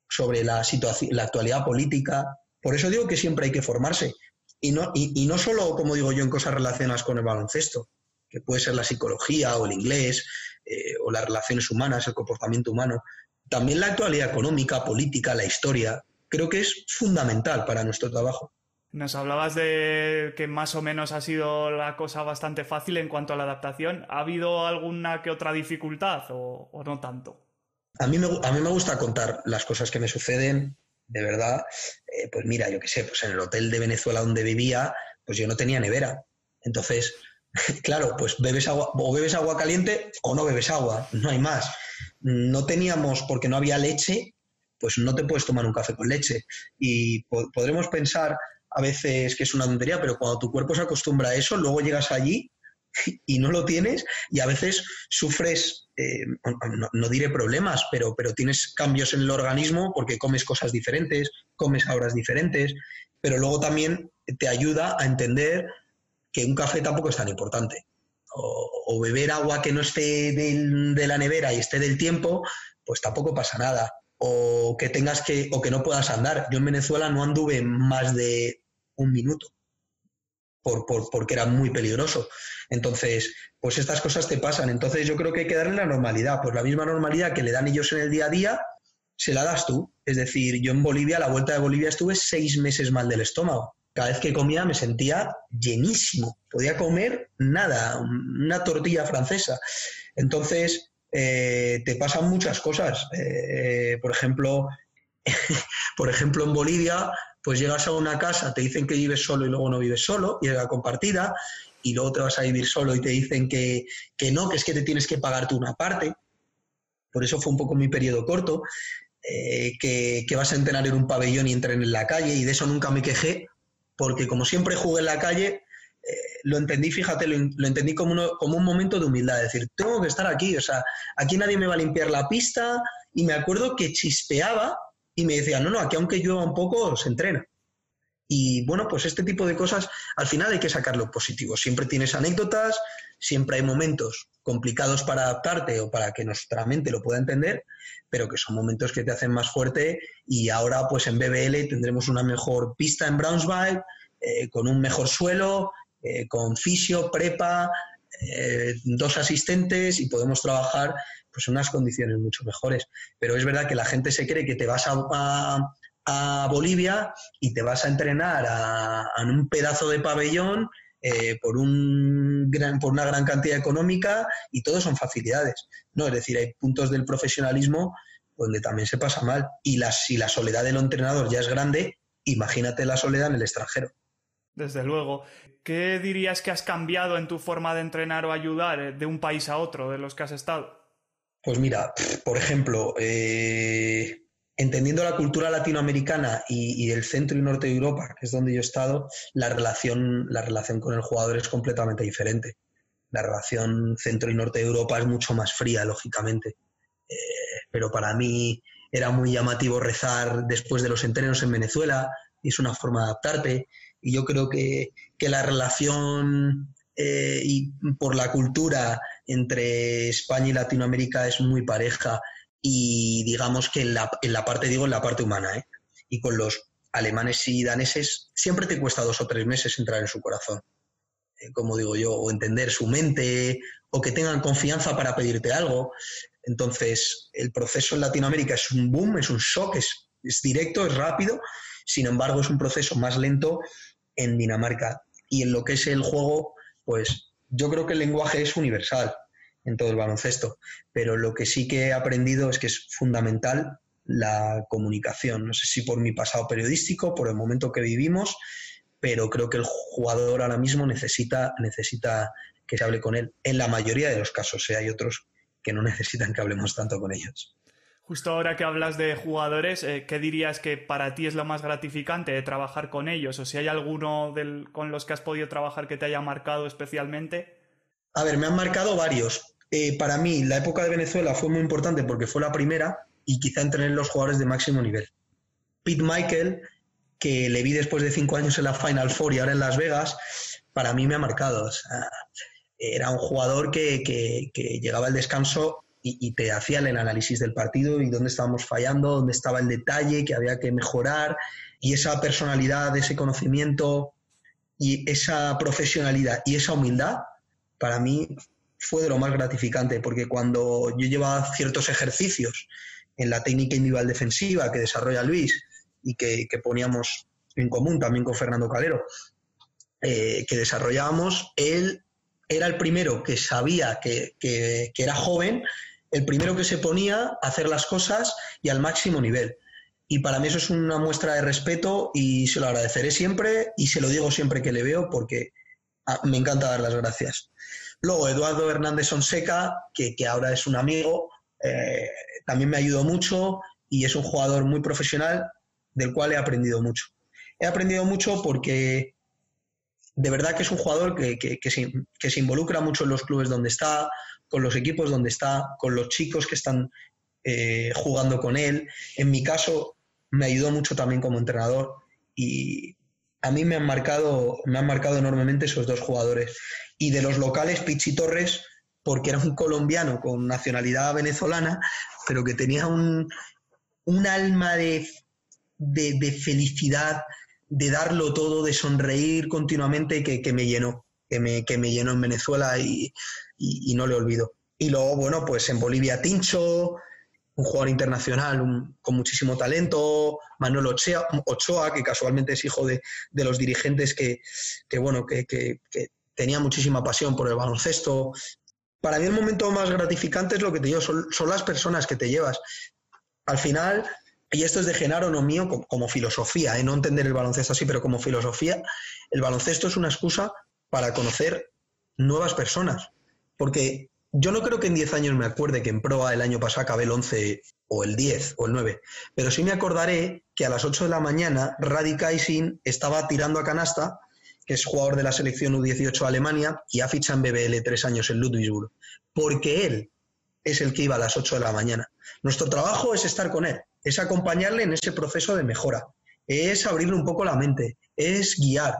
sobre la, la actualidad política. Por eso digo que siempre hay que formarse. Y no, y, no solo, como digo yo, en cosas relacionadas con el baloncesto, que puede ser la psicología o el inglés, eh, o las relaciones humanas, el comportamiento humano. También la actualidad económica, política, la historia, creo que es fundamental para nuestro trabajo. Nos hablabas de que más o menos ha sido la cosa bastante fácil en cuanto a la adaptación. ¿Ha habido alguna que otra dificultad o, no tanto? A mí, me, a mí me gusta contar las cosas que me suceden, de verdad. Eh, pues mira, yo qué sé, pues en el hotel de Venezuela donde vivía, pues yo no tenía nevera. Entonces, claro, pues bebes agua, o bebes agua caliente o no bebes agua, no hay más. No teníamos, porque no había leche, pues no te puedes tomar un café con leche. Y podremos pensar a veces que es una tontería, pero cuando tu cuerpo se acostumbra a eso, luego llegas allí y no lo tienes y a veces sufres, eh, no, diré problemas, pero, pero tienes cambios en el organismo porque comes cosas diferentes, comes a horas diferentes, pero luego también te ayuda a entender que un café tampoco es tan importante. O, beber agua que no esté de la nevera y esté del tiempo, pues tampoco pasa nada. O que tengas que, o que no puedas andar. Yo en Venezuela no anduve más de un minuto, por, porque era muy peligroso. Entonces, pues estas cosas te pasan. Entonces yo creo que hay que darle la normalidad, pues la misma normalidad que le dan ellos en el día a día, se la das tú. Es decir, yo en Bolivia, la vuelta de Bolivia, estuve seis meses mal del estómago. Cada vez que comía me sentía llenísimo. Podía comer nada, una tortilla francesa. Entonces, eh, te pasan muchas cosas. Eh, por ejemplo, por ejemplo, en Bolivia pues llegas a una casa, te dicen que vives solo y luego no vives solo, y la compartida, y luego te vas a vivir solo y te dicen que, no, que es que te tienes que pagar tú una parte. Por eso fue un poco mi periodo corto, eh, que, vas a entrenar en un pabellón y entren en la calle, y de eso nunca me quejé, porque como siempre jugué en la calle, eh, lo entendí, fíjate, lo, entendí como, como un momento de humildad, es decir, tengo que estar aquí, o sea, aquí nadie me va a limpiar la pista, y me acuerdo que chispeaba y me decía, no, no, aquí aunque llueva un poco, se entrena. Y bueno, pues este tipo de cosas, al final hay que sacarlo positivo. Siempre tienes anécdotas, siempre hay momentos complicados para adaptarte o para que nuestra mente lo pueda entender, pero que son momentos que te hacen más fuerte y ahora pues en BBL tendremos una mejor pista en Brownsville, eh, con un mejor suelo, eh, con fisio, prepa, eh, dos asistentes y podemos trabajar pues unas condiciones mucho mejores. Pero es verdad que la gente se cree que te vas a, Bolivia y te vas a entrenar a, un pedazo de pabellón eh, por, un gran, por una gran cantidad económica y todo son facilidades. No, es decir, hay puntos del profesionalismo donde también se pasa mal. Y la, si la soledad del entrenador ya es grande, imagínate la soledad en el extranjero. Desde luego. ¿Qué dirías que has cambiado en tu forma de entrenar o ayudar eh, de un país a otro de los que has estado? Pues mira, por ejemplo, eh, entendiendo la cultura latinoamericana y, del centro y norte de Europa, que es donde yo he estado, la relación, la relación con el jugador es completamente diferente. La relación centro y norte de Europa es mucho más fría, lógicamente. Eh, pero para mí era muy llamativo rezar después de los entrenos en Venezuela, y es una forma de adaptarte. Y yo creo que, la relación eh, y por la cultura entre España y Latinoamérica es muy pareja y digamos que en la, en la parte, digo, en la parte humana, ¿eh? y con los alemanes y daneses siempre te cuesta dos o tres meses entrar en su corazón, eh, como digo yo, o entender su mente, o que tengan confianza para pedirte algo. Entonces, el proceso en Latinoamérica es un boom, es un shock, es, es directo, es rápido, sin embargo, es un proceso más lento en Dinamarca. Y en lo que es el juego, pues yo creo que el lenguaje es universal en todo el baloncesto, pero lo que sí que he aprendido es que es fundamental la comunicación. No sé si por mi pasado periodístico, por el momento que vivimos, pero creo que el jugador ahora mismo necesita, necesita que se hable con él, en la mayoría de los casos, ¿eh? hay otros que no necesitan que hablemos tanto con ellos. Justo ahora que hablas de jugadores, eh, ¿qué dirías que para ti es lo más gratificante de trabajar con ellos? O si hay alguno con los que has podido trabajar que te haya marcado especialmente. A ver, me han marcado varios. Eh, para mí, la época de Venezuela fue muy importante porque fue la primera y quizá entre los jugadores de máximo nivel. Pete Michael, que le vi después de cinco años en la Final Four y ahora en Las Vegas, para mí me ha marcado. era un jugador que, llegaba al descanso y, te hacían el análisis del partido y dónde estábamos fallando, dónde estaba el detalle que había que mejorar y esa personalidad, ese conocimiento y esa profesionalidad y esa humildad para mí fue de lo más gratificante porque cuando yo llevaba ciertos ejercicios en la técnica individual defensiva que desarrolla Luis y que, poníamos en común también con Fernando Calero, eh, que desarrollábamos, él era el primero que sabía que, que, era joven el primero que se ponía a hacer las cosas y al máximo nivel. Y para mí eso es una muestra de respeto y se lo agradeceré siempre y se lo digo siempre que le veo porque ah, me encanta dar las gracias. Luego Eduardo Hernández Sonseca, que, ahora es un amigo, eh, también me ayudó mucho y es un jugador muy profesional del cual he aprendido mucho. He aprendido mucho porque de verdad que es un jugador que, se involucra mucho en los clubes donde está, con los equipos donde está, con los chicos que están eh, jugando con él. En mi caso, me ayudó mucho también como entrenador y a mí me han marcado, me han marcado enormemente esos dos jugadores. Y de los locales, Pichi Torres, porque era un colombiano con nacionalidad venezolana, pero que tenía un, alma de, felicidad, de darlo todo, de sonreír continuamente, que, me llenó, que me, que me llenó en Venezuela y y, no le olvido. Y luego, bueno, pues en Bolivia Tincho, un jugador internacional con muchísimo talento, Manuel Ochoa, que casualmente es hijo de, los dirigentes que, bueno, que, tenía muchísima pasión por el baloncesto. Para mí el momento más gratificante es lo que te digo, son, las personas que te llevas. Al final, y esto es de Genaro, no mío, como, filosofía, ¿eh? no entender el baloncesto así, pero como filosofía, el baloncesto es una excusa para conocer nuevas personas. Porque yo no creo que en 10 años me acuerde que en proa el año pasado acabé el 11 o el 10 o el 9, pero sí me acordaré que a las 8 de la mañana Radi Kaisin estaba tirando a canasta, que es jugador de la selección U18 de Alemania y ha fichado en BBL tres años en Ludwigsburg, porque él es el que iba a las 8 de la mañana. Nuestro trabajo es estar con él, es acompañarle en ese proceso de mejora, es abrirle un poco la mente, es guiar,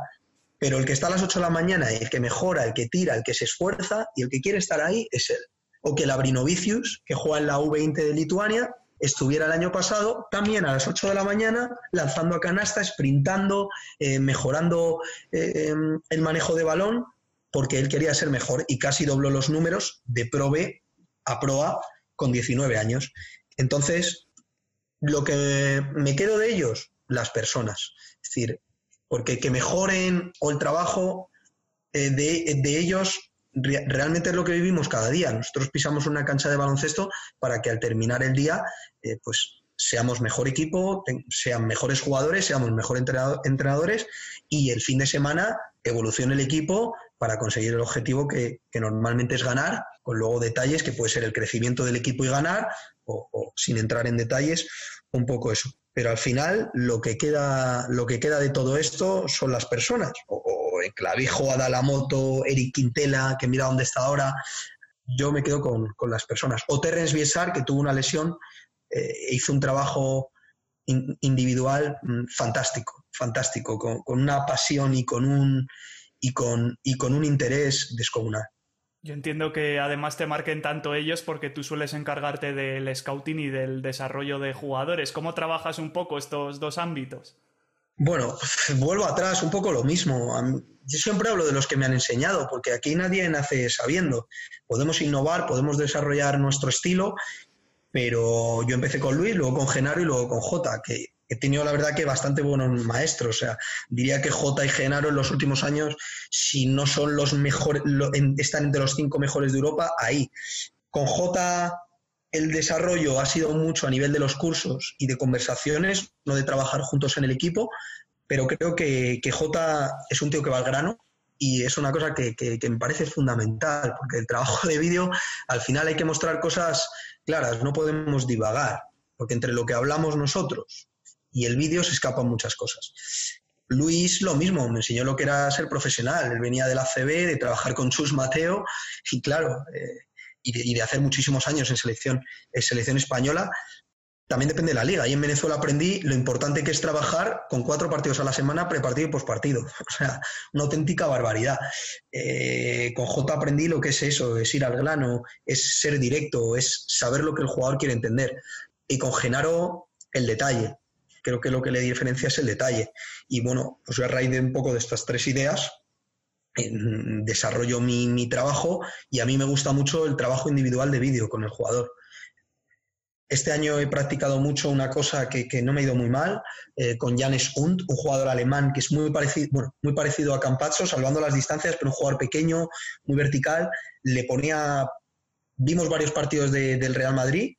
pero el que está a las 8 de la mañana, el que mejora, el que tira, el que se esfuerza y el que quiere estar ahí es él. O que el Abrinovicius, que juega en la U20 de Lituania, estuviera el año pasado también a las 8 de la mañana lanzando a canasta, sprintando, eh, mejorando eh, em, el manejo de balón, porque él quería ser mejor y casi dobló los números de Pro B a Pro A con 19 años. Entonces, lo que me quedo de ellos, las personas. Es decir, porque que mejoren o el trabajo eh, de, ellos realmente es lo que vivimos cada día. Nosotros pisamos una cancha de baloncesto para que al terminar el día, eh, pues seamos mejor equipo, sean mejores jugadores, seamos mejores entrenadores y el fin de semana evolucione el equipo para conseguir el objetivo que, normalmente es ganar, con luego detalles que puede ser el crecimiento del equipo y ganar, o sin entrar en detalles, un poco eso pero al final lo que queda, lo que queda de todo esto son las personas. O, en Clavijo, Adalamoto, Eric Quintela, que mira dónde está ahora. Yo me quedo con, las personas. O Terence Biesar, que tuvo una lesión, eh, hizo un trabajo individual mm, fantástico, fantástico, con, con, una pasión y con un, y con, y con un interés descomunal. Yo entiendo que además te marquen tanto ellos porque tú sueles encargarte del scouting y del desarrollo de jugadores. ¿Cómo trabajas un poco estos dos ámbitos? Bueno, vuelvo atrás, un poco lo mismo. Yo siempre hablo de los que me han enseñado, porque aquí nadie nace sabiendo. Podemos innovar, podemos desarrollar nuestro estilo, pero yo empecé con Luis, luego con Genaro y luego con Jota, que he tenido la verdad que bastante buenos maestros. O sea, diría que J y Genaro en los últimos años, si no son los mejores, están entre los cinco mejores de Europa, ahí. Con J el desarrollo ha sido mucho a nivel de los cursos y de conversaciones, no de trabajar juntos en el equipo, pero creo que, que J es un tío que va al grano, y es una cosa que, que, me parece fundamental, porque el trabajo de vídeo al final hay que mostrar cosas claras, no podemos divagar, porque entre lo que hablamos nosotros y el vídeo se escapan muchas cosas. Luis lo mismo, me enseñó lo que era ser profesional, él venía de la CB, de trabajar con Chus Mateo, y claro, eh, y, de, hacer muchísimos años en selección, en selección española, también depende de la liga. Y en Venezuela aprendí lo importante que es trabajar con cuatro partidos a la semana, prepartido y pospartido. O sea, una auténtica barbaridad. Eh, con J aprendí lo que es eso, es ir al grano, es ser directo, es saber lo que el jugador quiere entender. Y con Genaro, el detalle. Creo que lo que le diferencia es el detalle. Y bueno, pues a raíz de un poco de estas tres ideas, desarrollo mi, mi trabajo y a mí me gusta mucho el trabajo individual de vídeo con el jugador este año he practicado mucho una cosa que, no me ha ido muy mal, eh, con Janes Hund, un jugador alemán que es muy parecido, bueno, muy parecido a Campazzo, salvando las distancias, pero un jugador pequeño, muy vertical. Le ponía, vimos varios partidos del Real Madrid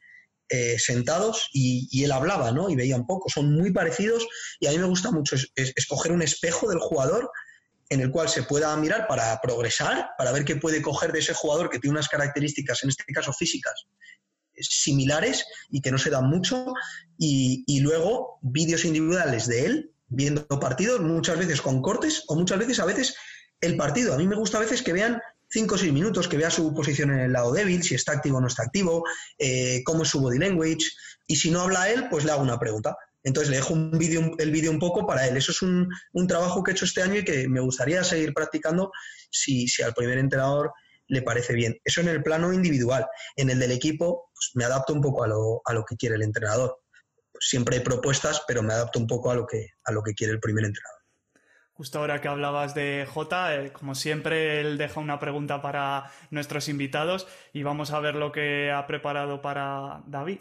eh, sentados y, él hablaba, ¿no? Y veía un poco. Son muy parecidos y a mí me gusta mucho escoger un espejo del jugador en el cual se pueda mirar para progresar, para ver qué puede coger de ese jugador que tiene unas características, en este caso físicas, similares y que no se dan mucho, y, luego vídeos individuales de él viendo partidos, muchas veces con cortes o muchas veces a veces el partido. A mí me gusta a veces que vean 5 o 6 minutos, que vea su posición en el lado débil, si está activo o no está activo, eh, cómo es su body language, y si no habla él, pues le hago una pregunta. Entonces le dejo un vídeo, el vídeo un poco para él. Eso es un, un, trabajo que he hecho este año y que me gustaría seguir practicando si, si al primer entrenador le parece bien. Eso en el plano individual. En el del equipo, pues me adapto un poco a lo, a lo que quiere el entrenador. siempre hay propuestas, pero me adapto un poco a lo que, a lo que quiere el primer entrenador. Justo ahora que hablabas de J, eh, como siempre, él deja una pregunta para nuestros invitados y vamos a ver lo que ha preparado para David.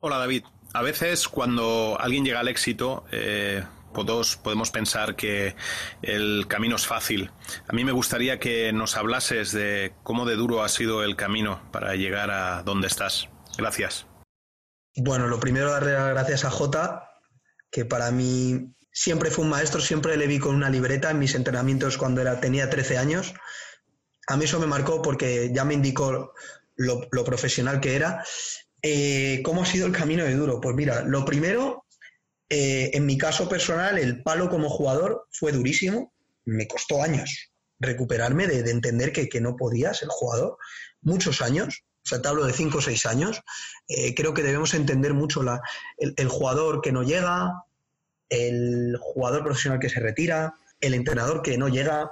Hola David. A veces cuando alguien llega al éxito, eh, todos podemos pensar que el camino es fácil. A mí me gustaría que nos hablases de cómo de duro ha sido el camino para llegar a donde estás. Gracias. Bueno, lo primero darle las gracias a Jota, que para mí siempre fue un maestro, siempre le vi con una libreta en mis entrenamientos cuando era, tenía 13 años. A mí eso me marcó porque ya me indicó lo, profesional que era. Eh, ¿Cómo ha sido el camino de duro? Pues mira, lo primero eh, en mi caso personal, el palo como jugador fue durísimo. Me costó años recuperarme de, entender que, no podía ser jugador. Muchos años, o sea, te hablo de 5 o 6 años. Eh, creo que debemos entender mucho el, jugador que no llega, el jugador profesional que se retira, el entrenador que no llega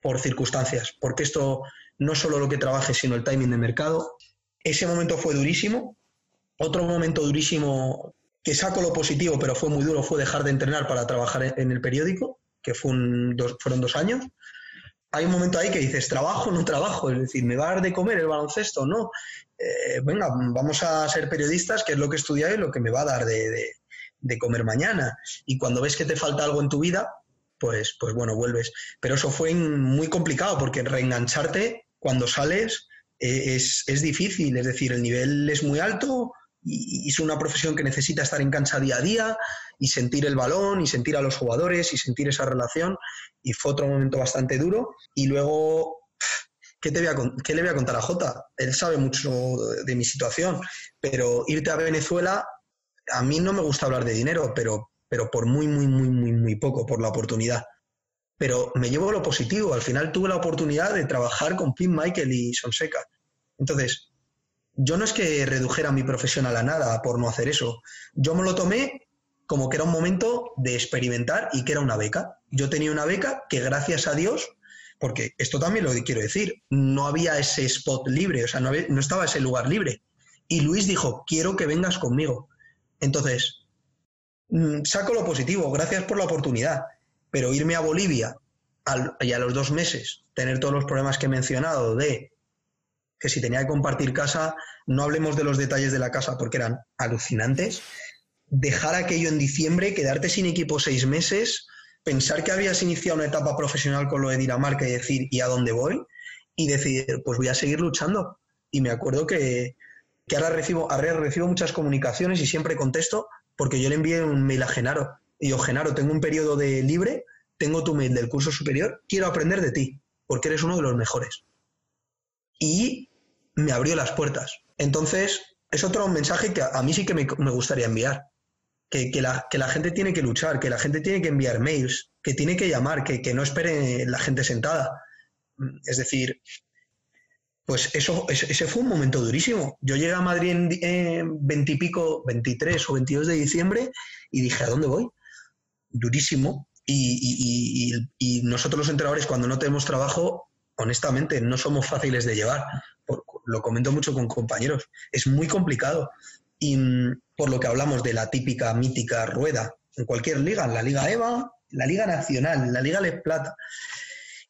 por circunstancias, porque esto no solo lo que trabaje, sino el timing de mercado. Ese momento fue durísimo. Otro momento durísimo que saco lo positivo, pero fue muy duro, fue dejar de entrenar para trabajar en el periódico, que fue fueron dos años. Hay un momento ahí que dices, trabajo no trabajo, es decir, ¿me va a dar de comer el baloncesto? No. Eh, venga, vamos a ser periodistas, que es lo que he estudiado y lo que me va a dar de, comer mañana. Y cuando ves que te falta algo en tu vida, pues, pues bueno, vuelves. Pero eso fue muy complicado, porque reengancharte cuando sales eh, es, es difícil, es decir, el nivel es muy alto, y, es una profesión que necesita estar en cancha día a día y sentir el balón y sentir a los jugadores y sentir esa relación. Y fue otro momento bastante duro. Y luego, ¿qué, te voy a, qué le voy a contar a Jota? Él sabe mucho de mi situación, pero irte a Venezuela, a mí no me gusta hablar de dinero, pero, pero por muy, muy, muy, muy, muy poco, por la oportunidad. Pero me llevo lo positivo. Al final tuve la oportunidad de trabajar con Pim Michael y Sonseca. Entonces, yo no es que redujera mi profesión a la nada por no hacer eso. Yo me lo tomé como que era un momento de experimentar y que era una beca. Yo tenía una beca que gracias a Dios, porque esto también lo quiero decir, no había ese spot libre, o sea, no, no estaba ese lugar libre. Y Luis dijo, quiero que vengas conmigo. Entonces, mm, saco lo positivo, gracias por la oportunidad, pero irme a Bolivia y a los dos meses tener todos los problemas que he mencionado de que si tenía que compartir casa, no hablemos de los detalles de la casa porque eran alucinantes. Dejar aquello en diciembre, quedarte sin equipo seis meses, pensar que habías iniciado una etapa profesional con lo de Dinamarca y decir, ¿y a dónde voy? Y decir, pues voy a seguir luchando. Y me acuerdo que, ahora, recibo, ahora recibo muchas comunicaciones y siempre contesto porque yo le envié un mail a Genaro. Y yo, Genaro, tengo un periodo de libre, tengo tu mail del curso superior, quiero aprender de ti, porque eres uno de los mejores. Y me abrió las puertas. Entonces, es otro mensaje que a mí sí que me, gustaría enviar. Que, la, que, la, gente tiene que luchar, que la gente tiene que enviar mails, que tiene que llamar, que, que no espere la gente sentada. Es decir, pues eso, ese fue un momento durísimo. Yo llegué a Madrid en veintipico, 23 o 22 de diciembre y dije, ¿a dónde voy? Durísimo. Y, nosotros los entrenadores, cuando no tenemos trabajo, honestamente, no somos fáciles de llevar. lo comento mucho con compañeros. Es muy complicado. Y mm, por lo que hablamos de la típica mítica rueda, en cualquier liga, en la Liga EVA, la Liga Nacional, la Liga Les Plata.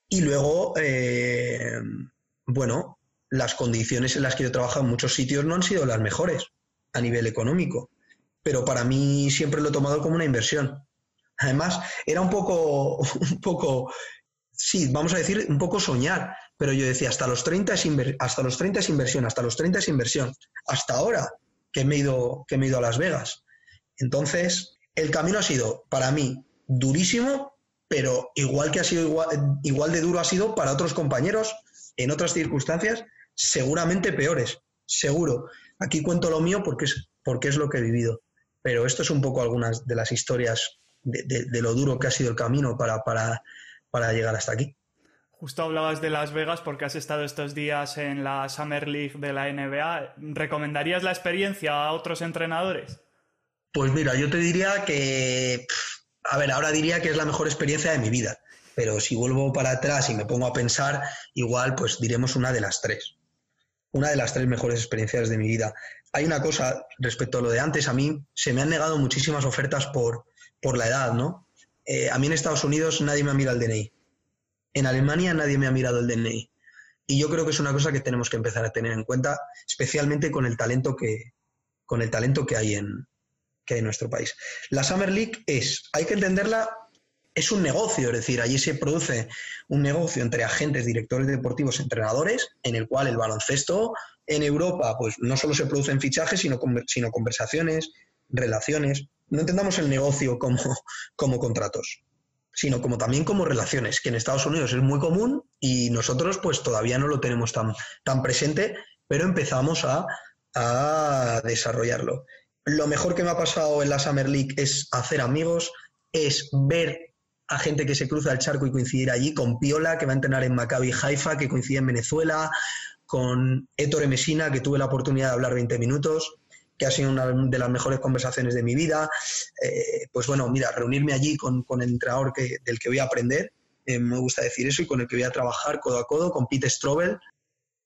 Y luego, eh, bueno, las condiciones en las que yo trabajo en muchos sitios no han sido las mejores a nivel económico, pero para mí siempre lo he tomado como una inversión. Además, era un poco, un poco, sí, vamos a decir, un poco soñar, pero yo decía, hasta los 30 es, hasta los 30 es inversión, hasta los 30 es inversión, hasta ahora que me, he ido, que me he ido a Las Vegas. Entonces, el camino ha sido, para mí, durísimo, pero igual que ha sido igual, igual de duro ha sido para otros compañeros en otras circunstancias seguramente peores, seguro. Aquí cuento lo mío porque es, porque es lo que he vivido. Pero esto es un poco algunas de las historias de, lo duro que ha sido el camino para, para, para llegar hasta aquí. Justo hablabas de Las Vegas porque has estado estos días en la Summer League de la NBA. ¿Recomendarías la experiencia a otros entrenadores? Pues mira, yo te diría que, a ver, ahora diría que es la mejor experiencia de mi vida, pero si vuelvo para atrás y me pongo a pensar, igual pues diremos una de las tres una de las tres mejores experiencias de mi vida. Hay una cosa respecto a lo de antes, a mí se me han negado muchísimas ofertas por, por la edad, ¿no? Eh, a mí en Estados Unidos nadie me ha mirado el DNI. En Alemania nadie me ha mirado el DNI. Y yo creo que es una cosa que tenemos que empezar a tener en cuenta, especialmente con el talento que, con el talento que hay en, que hay en nuestro país. La Summer League es, hay que entenderla es un negocio, es decir, allí se produce un negocio entre agentes, directores deportivos, entrenadores, en el cual el baloncesto en Europa, pues no solo se producen fichajes, sino, sino conversaciones, relaciones. No entendamos el negocio como, como contratos, sino como también como relaciones, que en Estados Unidos es muy común y nosotros pues todavía no lo tenemos tan, tan presente, pero empezamos a, a desarrollarlo. Lo mejor que me ha pasado en la Summer League es hacer amigos, es ver a gente que se cruza el charco y coincidir allí, con Piola, que va a entrenar en Maccabi Haifa, que coincide en Venezuela, con Ettore Messina, que tuve la oportunidad de hablar 20 minutos, que ha sido una de las mejores conversaciones de mi vida. Eh, pues bueno, mira, reunirme allí con, el entrenador que, del que voy a aprender, eh, me gusta decir eso, y con el que voy a trabajar codo a codo, con Pete Strobel,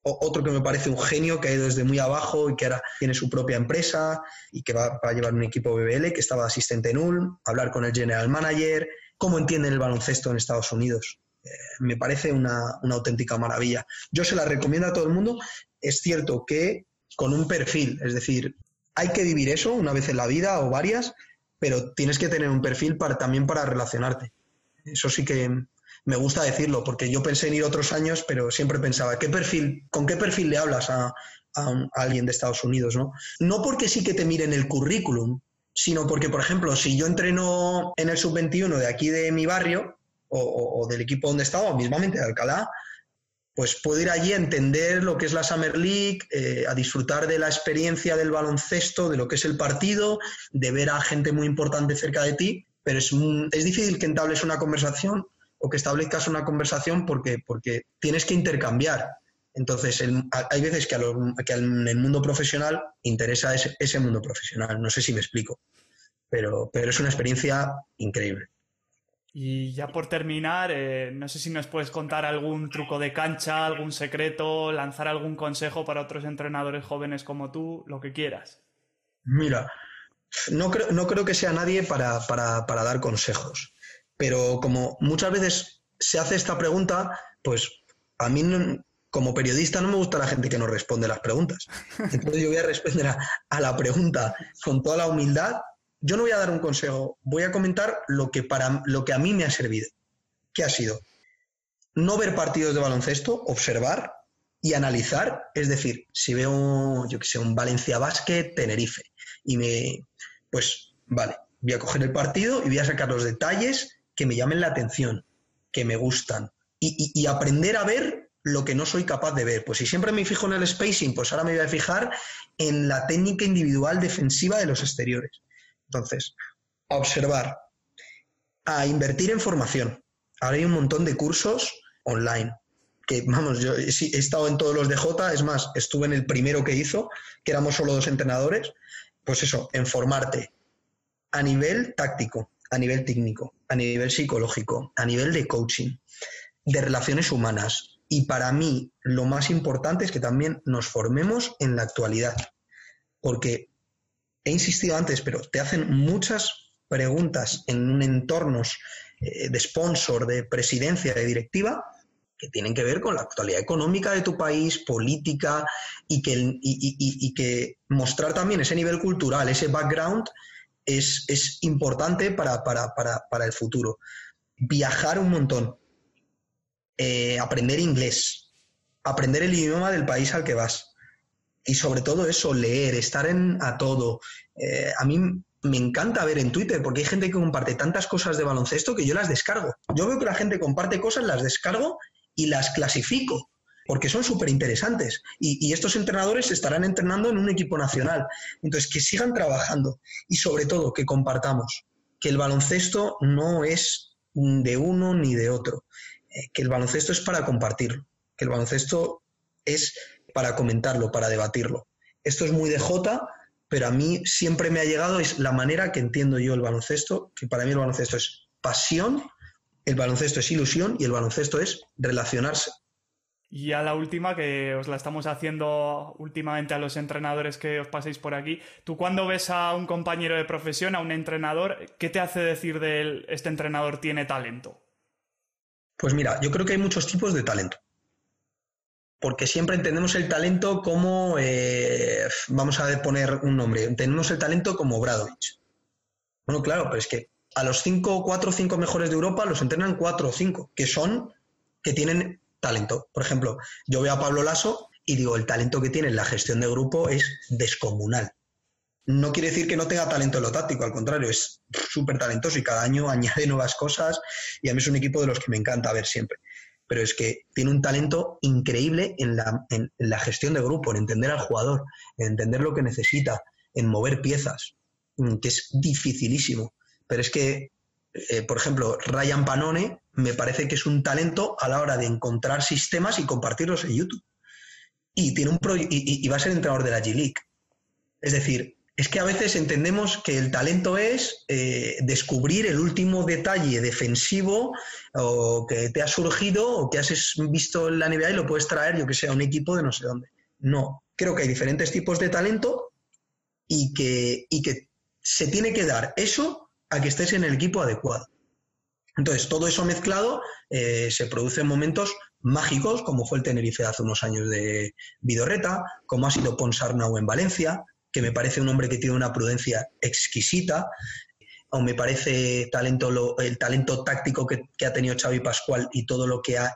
otro que me parece un genio, que ha ido desde muy abajo y que ahora tiene su propia empresa y que va, a llevar un equipo BBL, que estaba asistente en ULM, hablar con el general manager, cómo entienden el baloncesto en Estados Unidos. Eh, me parece una, auténtica maravilla. Yo se la recomiendo a todo el mundo. Es cierto que con un perfil, es decir, hay que vivir eso una vez en la vida o varias, pero tienes que tener un perfil para, también para relacionarte. Eso sí que me gusta decirlo, porque yo pensé en ir otros años, pero siempre pensaba, ¿qué perfil, ¿con qué perfil le hablas a, a alguien de Estados Unidos? ¿no? no porque sí que te miren el currículum, sino porque, por ejemplo, si yo entreno en el sub-21 de aquí de mi barrio o, del equipo donde estaba, o mismamente de Alcalá, pues puedo ir allí a entender lo que es la Summer League, eh, a disfrutar de la experiencia del baloncesto, de lo que es el partido, de ver a gente muy importante cerca de ti, pero es, es difícil que entables una conversación o que establezcas una conversación porque, porque tienes que intercambiar. Entonces, hay veces que, en el mundo profesional interesa ese, mundo profesional. No sé si me explico, pero, pero es una experiencia increíble. Y ya por terminar, eh, no sé si nos puedes contar algún truco de cancha, algún secreto, lanzar algún consejo para otros entrenadores jóvenes como tú, lo que quieras. Mira, no creo, no creo que sea nadie para, para dar consejos, pero como muchas veces se hace esta pregunta, pues a mí no, como periodista no me gusta la gente que no responde las preguntas. Entonces yo voy a responder a, la pregunta con toda la humildad. Yo no voy a dar un consejo, voy a comentar lo que, para, lo que a mí me ha servido. ¿Qué ha sido? No ver partidos de baloncesto, observar y analizar. Es decir, si veo, yo que sé, un Valencia Basket, Tenerife, y me, pues, vale, voy a coger el partido y voy a sacar los detalles que me llamen la atención, que me gustan, y, aprender a ver lo que no soy capaz de ver. Pues si siempre me fijo en el spacing, pues ahora me voy a fijar en la técnica individual defensiva de los exteriores. Entonces, a observar, a invertir en formación. Ahora hay un montón de cursos online. Que vamos, yo he estado en todos los de J, es más, estuve en el primero que hizo, que éramos solo dos entrenadores. Pues eso, en formarte a nivel táctico, a nivel técnico, a nivel psicológico, a nivel de coaching, de relaciones humanas. Y para mí lo más importante es que también nos formemos en la actualidad. Porque he insistido antes, pero te hacen muchas preguntas en un entornos eh, de sponsor, de presidencia, de directiva, que tienen que ver con la actualidad económica de tu país, política, y que mostrar también ese nivel cultural, ese background, es, importante para, el futuro. Viajar un montón, eh, aprender inglés, aprender el idioma del país al que vas. Y sobre todo eso, leer, estar en, a todo. Eh, a mí me encanta ver en Twitter porque hay gente que comparte tantas cosas de baloncesto que yo las descargo. Yo veo que la gente comparte cosas, las descargo y las clasifico porque son súper interesantes. Y, estos entrenadores estarán entrenando en un equipo nacional. Entonces, que sigan trabajando y sobre todo que compartamos, que el baloncesto no es de uno ni de otro, que el baloncesto es para compartirlo, que el baloncesto es para comentarlo, para debatirlo. Esto es muy de Jota, pero a mí siempre me ha llegado, es la manera que entiendo yo el baloncesto, que para mí el baloncesto es pasión, el baloncesto es ilusión y el baloncesto es relacionarse. Y a la última, que os la estamos haciendo últimamente a los entrenadores que os paséis por aquí, tú cuando ves a un compañero de profesión, a un entrenador, ¿qué te hace decir de él, este entrenador tiene talento? Pues mira, yo creo que hay muchos tipos de talento. Porque siempre entendemos el talento como, eh, vamos a poner un nombre, entendemos el talento como Bradovich. Bueno, claro, pero es que a los cinco, cuatro o cinco mejores de Europa los entrenan cuatro o cinco, que son, que tienen talento. Por ejemplo, yo veo a Pablo Lasso y digo, el talento que tiene en la gestión de grupo es descomunal. No quiere decir que no tenga talento en lo táctico, al contrario, es súper talentoso y cada año añade nuevas cosas y a mí es un equipo de los que me encanta ver siempre. Pero es que tiene un talento increíble en la, gestión de grupo, en entender al jugador, en entender lo que necesita, en mover piezas, que es dificilísimo. Pero es que eh, por ejemplo, Ryan Panone me parece que es un talento a la hora de encontrar sistemas y compartirlos en YouTube. Y, tiene un y, va a ser entrenador de la G-League. Es decir, es que a veces entendemos que el talento es eh, descubrir el último detalle defensivo o que te ha surgido o que has visto en la NBA y lo puedes traer, yo que sé, a un equipo de no sé dónde. No, creo que hay diferentes tipos de talento y que, y que se tiene que dar eso a que estés en el equipo adecuado. Entonces, todo eso mezclado eh, se produce en momentos mágicos, como fue el Tenerife hace unos años de Vidorreta, como ha sido Ponsarnau en Valencia, que me parece un hombre que tiene una prudencia exquisita, o me parece talento, el talento táctico que, ha tenido Xavi Pascual y todo lo que ha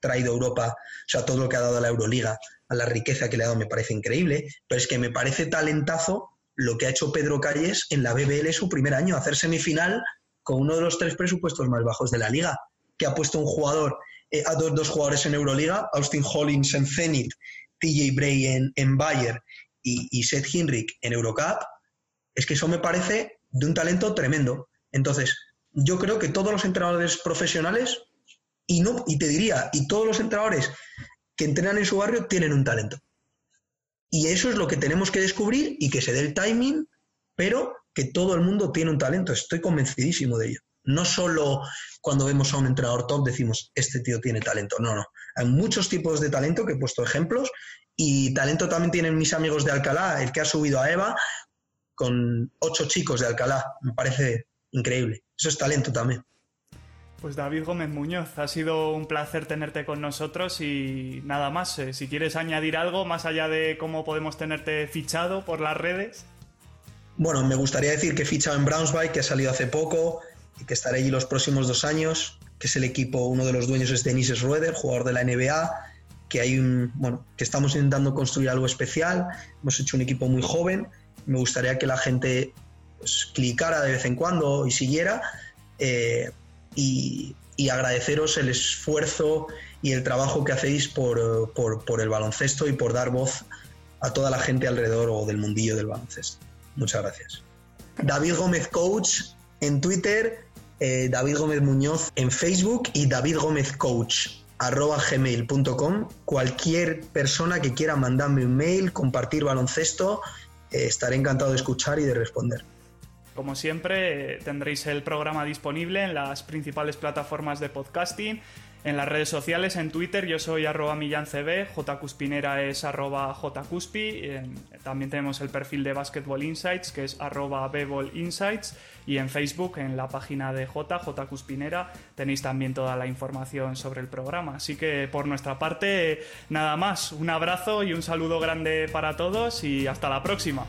traído Europa, o sea, todo lo que ha dado a la Euroliga, a la riqueza que le ha dado, me parece increíble, pero es que me parece talentazo lo que ha hecho Pedro Calles en la BBL su primer año, hacer semifinal con uno de los tres presupuestos más bajos de la liga, que ha puesto un jugador, eh, a dos, jugadores en Euroliga, Austin Hollins en Zenit, TJ Bray en, en Bayer y, Seth Hinrich en Eurocup, es que eso me parece de un talento tremendo. Entonces, yo creo que todos los entrenadores profesionales, y, no, y te diría, y todos los entrenadores que entrenan en su barrio tienen un talento. Y eso es lo que tenemos que descubrir y que se dé el timing, pero que todo el mundo tiene un talento. Estoy convencidísimo de ello. No solo cuando vemos a un entrenador top decimos, este tío tiene talento. No, no. Hay muchos tipos de talento que he puesto ejemplos y talento también tienen mis amigos de Alcalá, el que ha subido a Eva con ocho chicos de Alcalá. Me parece increíble. Eso es talento también. Pues David Gómez Muñoz, ha sido un placer tenerte con nosotros y nada más, eh, si quieres añadir algo más allá de cómo podemos tenerte fichado por las redes. Bueno, me gustaría decir que he fichado en Brownsby, que ha salido hace poco y que estaré allí los próximos dos años, que es el equipo, uno de los dueños es Denis Schroeder, jugador de la NBA, que hay un, bueno, que estamos intentando construir algo especial, hemos hecho un equipo muy joven, me gustaría que la gente pues, clicara de vez en cuando y siguiera. Eh, y, agradeceros el esfuerzo y el trabajo que hacéis por, por, el baloncesto y por dar voz a toda la gente alrededor o del mundillo del baloncesto. Muchas gracias. David Gómez Coach en Twitter, eh, David Gómez Muñoz en Facebook y David Gómez Coach arroba gmail.com. Cualquier persona que quiera mandarme un mail, compartir baloncesto, eh, estaré encantado de escuchar y de responder. Como siempre, tendréis el programa disponible en las principales plataformas de podcasting en las redes sociales, en Twitter, yo soy arroba millancb, jcuspinera es arroba jcuspi, también tenemos el perfil de Basketball Insights, que es arroba Insights, y en Facebook, en la página de J, jcuspinera, tenéis también toda la información sobre el programa. Así que por nuestra parte, nada más, un abrazo y un saludo grande para todos y hasta la próxima.